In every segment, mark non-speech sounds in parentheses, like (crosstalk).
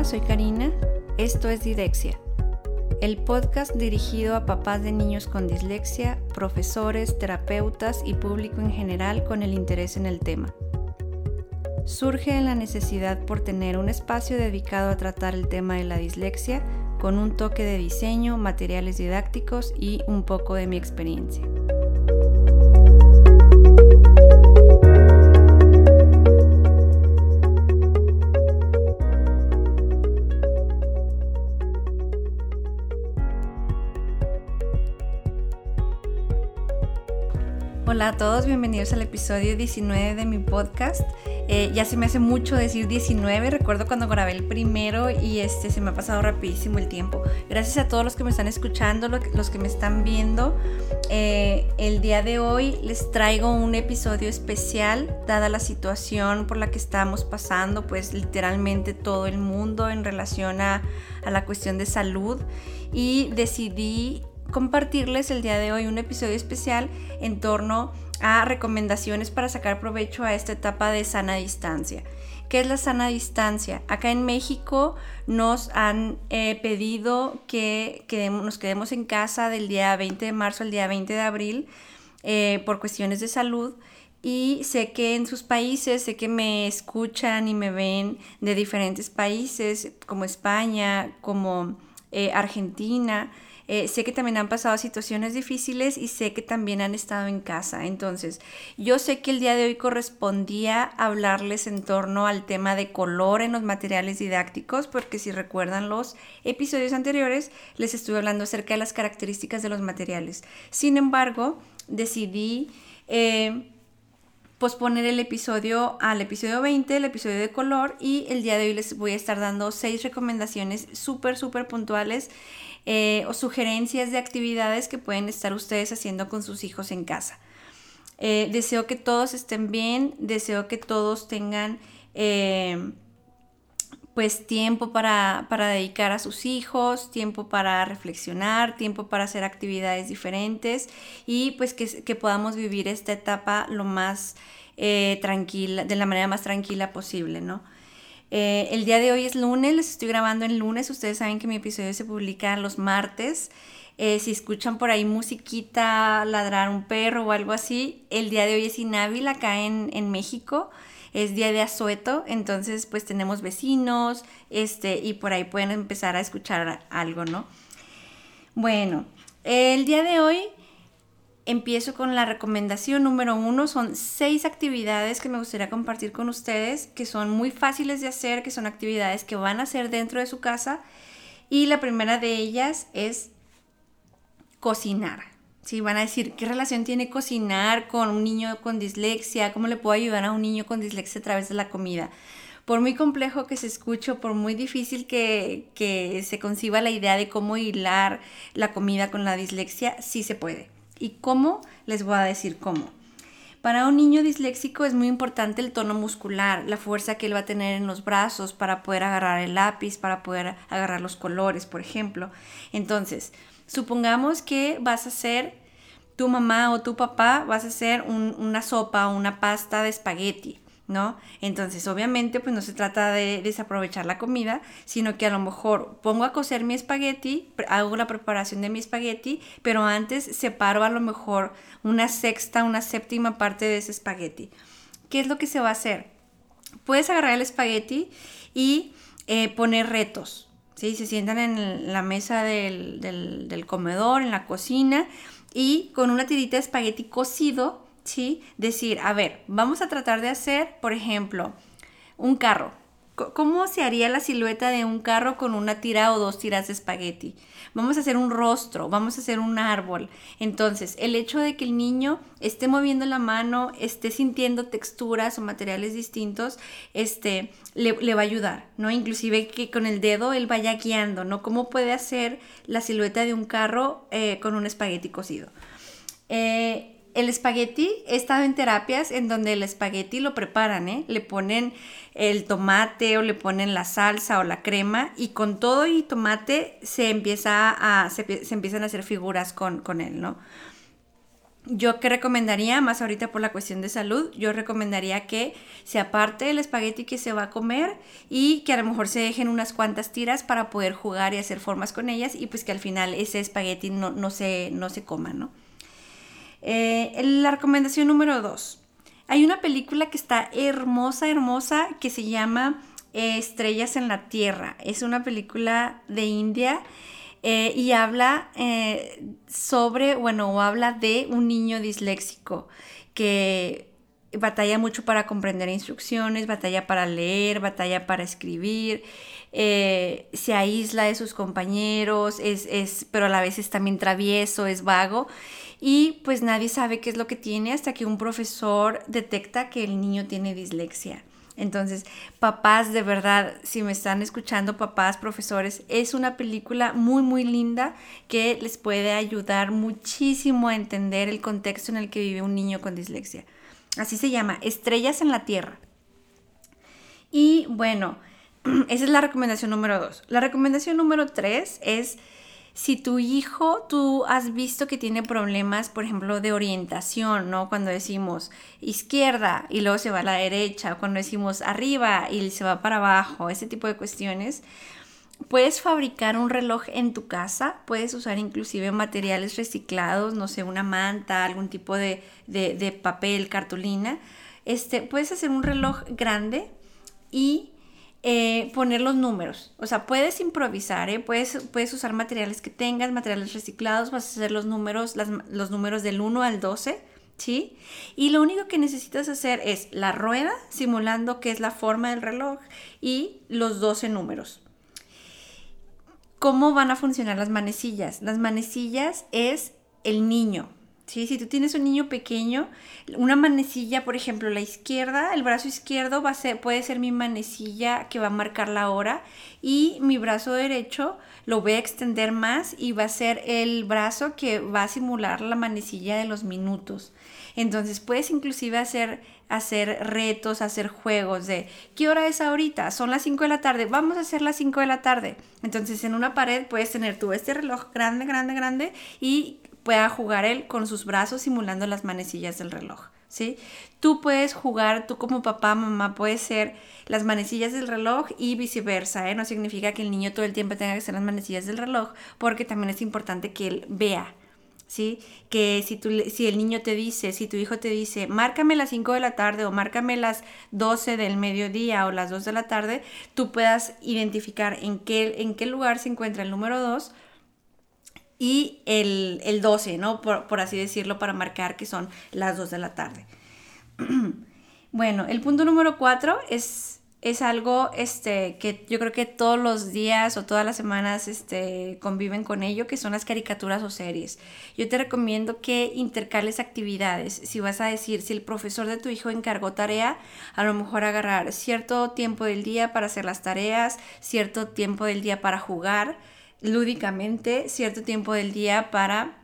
Soy Karina. Esto es Didexia, el podcast dirigido a papás de niños con dislexia, profesores, terapeutas y público en general con el interés en el tema. Surge en la necesidad por tener un espacio dedicado a tratar el tema de la dislexia con un toque de diseño, materiales didácticos y un poco de mi experiencia. Hola a todos, bienvenidos al episodio 19 de mi podcast. Eh, ya se me hace mucho decir 19, recuerdo cuando grabé el primero y este se me ha pasado rapidísimo el tiempo. Gracias a todos los que me están escuchando, los que me están viendo. Eh, el día de hoy les traigo un episodio especial, dada la situación por la que estamos pasando, pues literalmente todo el mundo en relación a, a la cuestión de salud y decidí compartirles el día de hoy un episodio especial en torno a recomendaciones para sacar provecho a esta etapa de sana distancia. ¿Qué es la sana distancia? Acá en México nos han eh, pedido que, nos quedemos en casa del día 20 de marzo al día 20 de abril eh, por cuestiones de salud. Y sé que en sus países, sé que me escuchan y me ven de diferentes países como España, como eh, Argentina. Eh, sé que también han pasado situaciones difíciles y sé que también han estado en casa. Entonces, yo sé que el día de hoy correspondía hablarles en torno al tema de color en los materiales didácticos, porque si recuerdan los episodios anteriores, les estuve hablando acerca de las características de los materiales. Sin embargo, decidí... Eh, posponer el episodio al episodio 20, el episodio de color, y el día de hoy les voy a estar dando seis recomendaciones súper, súper puntuales eh, o sugerencias de actividades que pueden estar ustedes haciendo con sus hijos en casa. Eh, deseo que todos estén bien, deseo que todos tengan eh, pues tiempo para, dedicar a sus hijos, tiempo para reflexionar, tiempo para hacer actividades diferentes y pues que, que podamos vivir esta etapa lo más tranquila, de la manera más tranquila posible, ¿no? Eh, el día de hoy es lunes, les estoy grabando en lunes. Ustedes saben que mi episodio se publica los martes. Eh, si escuchan por ahí musiquita, ladrar un perro o algo así, el día de hoy es inhábil acá en, México. Es día de asueto, entonces pues tenemos vecinos, este, y por ahí pueden empezar a escuchar algo, ¿no? Bueno, el día de hoy empiezo con la recomendación número uno. Son seis actividades que me gustaría compartir con ustedes, que son muy fáciles de hacer, que son actividades que van a hacer dentro de su casa. Y la primera de ellas es cocinar. Si van a decir, ¿qué relación tiene cocinar con un niño con dislexia? ¿Cómo le puedo ayudar a un niño con dislexia a través de la comida? Por muy complejo que se escuche, por muy difícil que, que se conciba la idea de cómo hilar la comida con la dislexia, sí se puede. ¿Y cómo? Les voy a decir cómo. Para un niño disléxico es muy importante el tono muscular, la fuerza que él va a tener en los brazos para poder agarrar el lápiz, para poder agarrar los colores, por ejemplo. Entonces, supongamos que vas a hacer, tu mamá o tu papá, vas a hacer una sopa o una pasta de espagueti. ¿No? Entonces, obviamente, pues no se trata de desaprovechar la comida, sino que a lo mejor pongo a cocer mi espagueti, hago la preparación de mi espagueti, pero antes separo a lo mejor una sexta, una séptima parte de ese espagueti. ¿Qué es lo que se va a hacer? Puedes agarrar el espagueti y eh, poner retos, ¿sí? Se sientan en la mesa del, del comedor, en la cocina, y con una tirita de espagueti cocido, ¿sí? Decir, a ver, vamos a tratar de hacer, por ejemplo, un carro. ¿Cómo se haría la silueta de un carro con una tira o dos tiras de espagueti? Vamos a hacer un rostro, vamos a hacer un árbol. Entonces, el hecho de que el niño esté moviendo la mano, esté sintiendo texturas o materiales distintos, este, le, va a ayudar, ¿no? Inclusive que con el dedo él vaya guiando, ¿no? ¿Cómo puede hacer la silueta de un carro eh, con un espagueti cocido? Eh, el espagueti, he estado en terapias en donde el espagueti lo preparan, ¿eh? Le ponen el tomate o le ponen la salsa o la crema y con todo y tomate se empieza a, se, empiezan a hacer figuras con, con él, ¿no? yo que recomendaría, más ahorita por la cuestión de salud, yo recomendaría que se aparte el espagueti que se va a comer y que a lo mejor se dejen unas cuantas tiras para poder jugar y hacer formas con ellas y pues que al final ese espagueti no, no, se, no se coma, ¿no? Eh, la recomendación número dos. Hay una película que está hermosa, hermosa, que se llama eh, Estrellas en la Tierra. Es una película de India eh, y habla sobre, bueno, o habla de un niño disléxico que batalla mucho para comprender instrucciones, batalla para leer, batalla para escribir, eh, se aísla de sus compañeros, es, es, pero a la vez es también travieso, es vago. Y pues nadie sabe qué es lo que tiene hasta que un profesor detecta que el niño tiene dislexia. Entonces, papás, de verdad, si me están escuchando, papás, profesores, es una película muy, muy linda que les puede ayudar muchísimo a entender el contexto en el que vive un niño con dislexia. Así se llama, Estrellas en la Tierra. Y bueno, (clears throat) esa es la recomendación número dos. La recomendación número tres es si tu hijo, tú has visto que tiene problemas, por ejemplo, de orientación, ¿no? Cuando decimos izquierda y luego se va a la derecha, cuando decimos arriba y se va para abajo, ese tipo de cuestiones, puedes fabricar un reloj en tu casa, puedes usar inclusive materiales reciclados, no sé, una manta, algún tipo de, de papel, cartulina. Este, puedes hacer un reloj grande y eh, poner los números. O sea, puedes improvisar, ¿eh? puedes, puedes usar materiales que tengas, materiales reciclados, vas a hacer los números, los números del 1 al 12, ¿sí? Y lo único que necesitas hacer es la rueda, simulando que es la forma del reloj, y los 12 números. ¿Cómo van a funcionar las manecillas? Las manecillas es el niño, si tú tienes un niño pequeño, una manecilla, por ejemplo, la izquierda, el brazo izquierdo va a ser, puede ser mi manecilla que va a marcar la hora y mi brazo derecho lo voy a extender más y va a ser el brazo que va a simular la manecilla de los minutos. Entonces puedes inclusive hacer, hacer retos, hacer juegos de ¿qué hora es ahorita? Son las 5 de la tarde, vamos a hacer las 5 de la tarde. Entonces en una pared puedes tener tú este reloj grande, grande, grande y pueda jugar él con sus brazos simulando las manecillas del reloj. ¿Sí? Tú puedes jugar, tú como papá, mamá, puedes ser las manecillas del reloj y viceversa, ¿eh? No significa que el niño todo el tiempo tenga que ser las manecillas del reloj, porque también es importante que él vea, ¿sí? Que si, tú, si el niño te dice, si tu hijo te dice, márcame las 5 de la tarde o márcame las 12 del mediodía o las 2 de la tarde, tú puedas identificar en qué, en qué lugar se encuentra el número 2 y el, el 12, ¿no? Por, así decirlo, para marcar que son las 2 de la tarde. (clears throat) bueno, el punto número 4 es, es algo este, que yo creo que todos los días o todas las semanas este, conviven con ello, que son las caricaturas o series. Yo te recomiendo que intercales actividades. Si vas a decir, si el profesor de tu hijo encargó tarea, a lo mejor agarrar cierto tiempo del día para hacer las tareas, cierto tiempo del día para jugar lúdicamente cierto tiempo del día para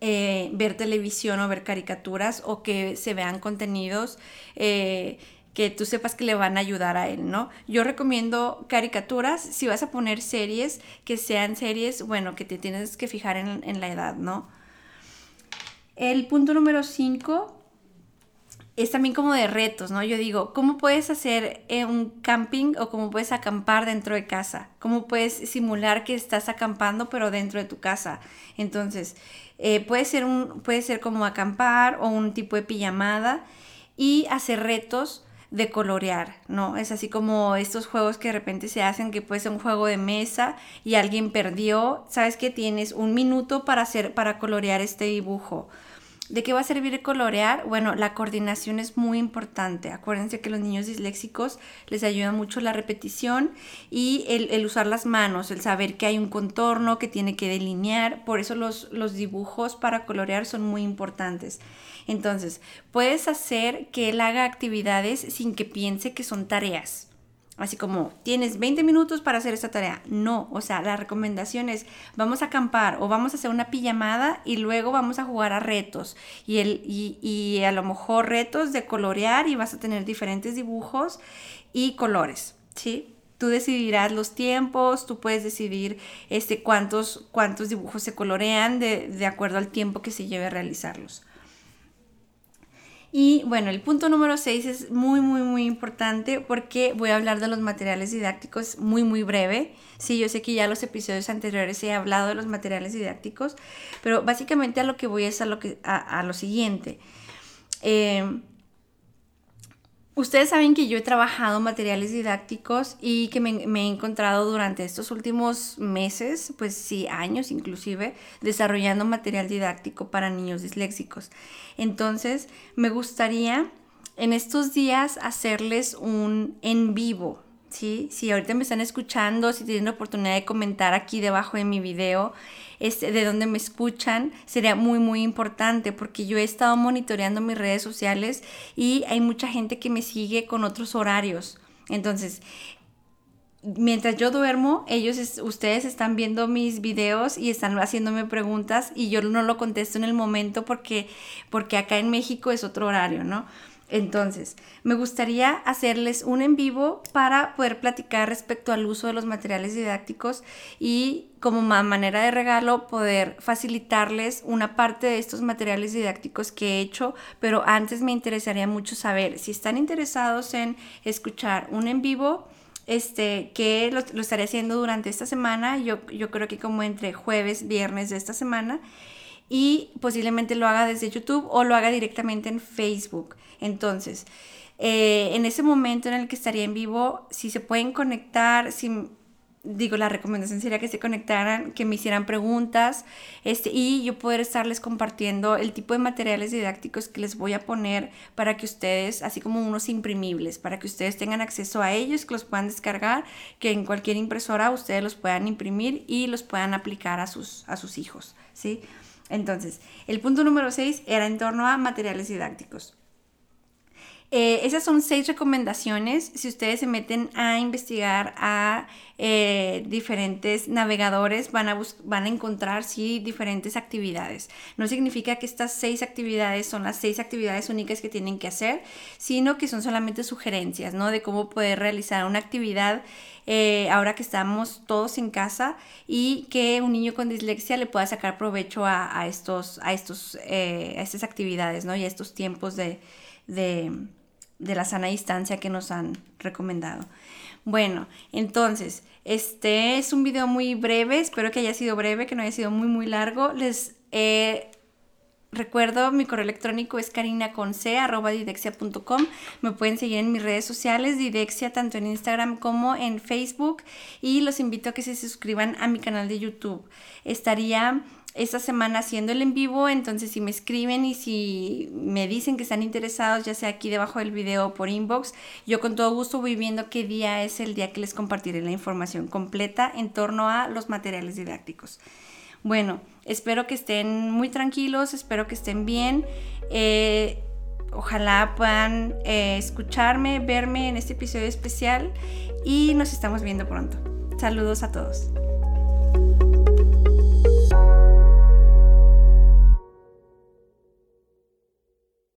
eh, ver televisión o ver caricaturas o que se vean contenidos eh, que tú sepas que le van a ayudar a él, ¿no? Yo recomiendo caricaturas, si vas a poner series, que sean series, bueno, que te tienes que fijar en, en la edad, ¿no? El punto número 5 es también como de retos, ¿no? Yo digo, ¿cómo puedes hacer eh, un camping o cómo puedes acampar dentro de casa? ¿Cómo puedes simular que estás acampando pero dentro de tu casa? Entonces, eh, puede, ser un, puede ser como acampar o un tipo de pijamada y hacer retos de colorear, ¿no? Es así como estos juegos que de repente se hacen, que puede ser un juego de mesa y alguien perdió, sabes que tienes un minuto para hacer, para colorear este dibujo ¿De qué va a servir colorear? Bueno, la coordinación es muy importante. Acuérdense que los niños disléxicos les ayuda mucho la repetición y el, usar las manos, el saber que hay un contorno que tiene que delinear. Por eso los, los dibujos para colorear son muy importantes. Entonces, puedes hacer que él haga actividades sin que piense que son tareas. Así como, tienes 20 minutos para hacer esta tarea. No, o sea, la recomendación es, vamos a acampar o vamos a hacer una pijamada y luego vamos a jugar a retos. Y, el, y, a lo mejor retos de colorear y vas a tener diferentes dibujos y colores, ¿sí? tú decidirás los tiempos, tú puedes decidir este, cuántos, cuántos dibujos se colorean de, de acuerdo al tiempo que se lleve a realizarlos. Y bueno, el punto número 6 es muy, muy, muy importante porque voy a hablar de los materiales didácticos muy, muy breve. Sí, yo sé que ya los episodios anteriores he hablado de los materiales didácticos, pero básicamente a lo que voy es a lo, que, a, lo siguiente. Eh, Ustedes saben que yo he trabajado materiales didácticos y que me, he encontrado durante estos últimos meses, pues sí, años inclusive, desarrollando material didáctico para niños disléxicos. Entonces, me gustaría en estos días hacerles un en vivo, ¿sí? Si ahorita me están escuchando, si tienen la oportunidad de comentar aquí debajo de mi video, este, de donde me escuchan, sería muy, muy importante porque yo he estado monitoreando mis redes sociales y hay mucha gente que me sigue con otros horarios. Entonces, mientras yo duermo, ellos, ustedes están viendo mis videos y están haciéndome preguntas y yo no lo contesto en el momento porque, porque acá en México es otro horario, ¿no? Entonces, me gustaría hacerles un en vivo para poder platicar respecto al uso de los materiales didácticos y como manera de regalo poder facilitarles una parte de estos materiales didácticos que he hecho, pero antes me interesaría mucho saber si están interesados en escuchar un en vivo, este, que lo, estaré haciendo durante esta semana, yo, yo creo que como entre jueves, viernes de esta semana, y posiblemente lo haga desde YouTube o lo haga directamente en Facebook. Entonces, eh, en ese momento en el que estaría en vivo, si se pueden conectar, si digo, la recomendación sería que se conectaran, que me hicieran preguntas, este, y yo poder estarles compartiendo el tipo de materiales didácticos que les voy a poner para que ustedes, así como unos imprimibles, para que ustedes tengan acceso a ellos, que los puedan descargar, que en cualquier impresora ustedes los puedan imprimir y los puedan aplicar a sus, a sus hijos, ¿sí? Entonces, el punto número 6 era en torno a materiales didácticos. Eh, esas son seis recomendaciones. Si ustedes se meten a investigar a eh, diferentes navegadores, van a, van a encontrar sí diferentes actividades. No significa que estas seis actividades son las seis actividades únicas que tienen que hacer, sino que son solamente sugerencias, ¿no? De cómo poder realizar una actividad eh, ahora que estamos todos en casa y que un niño con dislexia le pueda sacar provecho a, estos, a, estos, a estas actividades, ¿no? Y a estos tiempos de de la sana distancia que nos han recomendado. Bueno, entonces, este es un video muy breve, espero que haya sido breve, que no haya sido muy, muy largo. Les eh, recuerdo, mi correo electrónico es carinaconce.com. Me pueden seguir en mis redes sociales, Didexia, tanto en Instagram como en Facebook. Y los invito a que se suscriban a mi canal de YouTube. Estaría esta semana haciendo el en vivo, entonces si me escriben y si me dicen que están interesados, ya sea aquí debajo del video o por inbox, yo con todo gusto voy viendo qué día es el día que les compartiré la información completa en torno a los materiales didácticos. Bueno, espero que estén muy tranquilos, espero que estén bien. Eh, ojalá puedan eh, escucharme, verme en este episodio especial y nos estamos viendo pronto. Saludos a todos.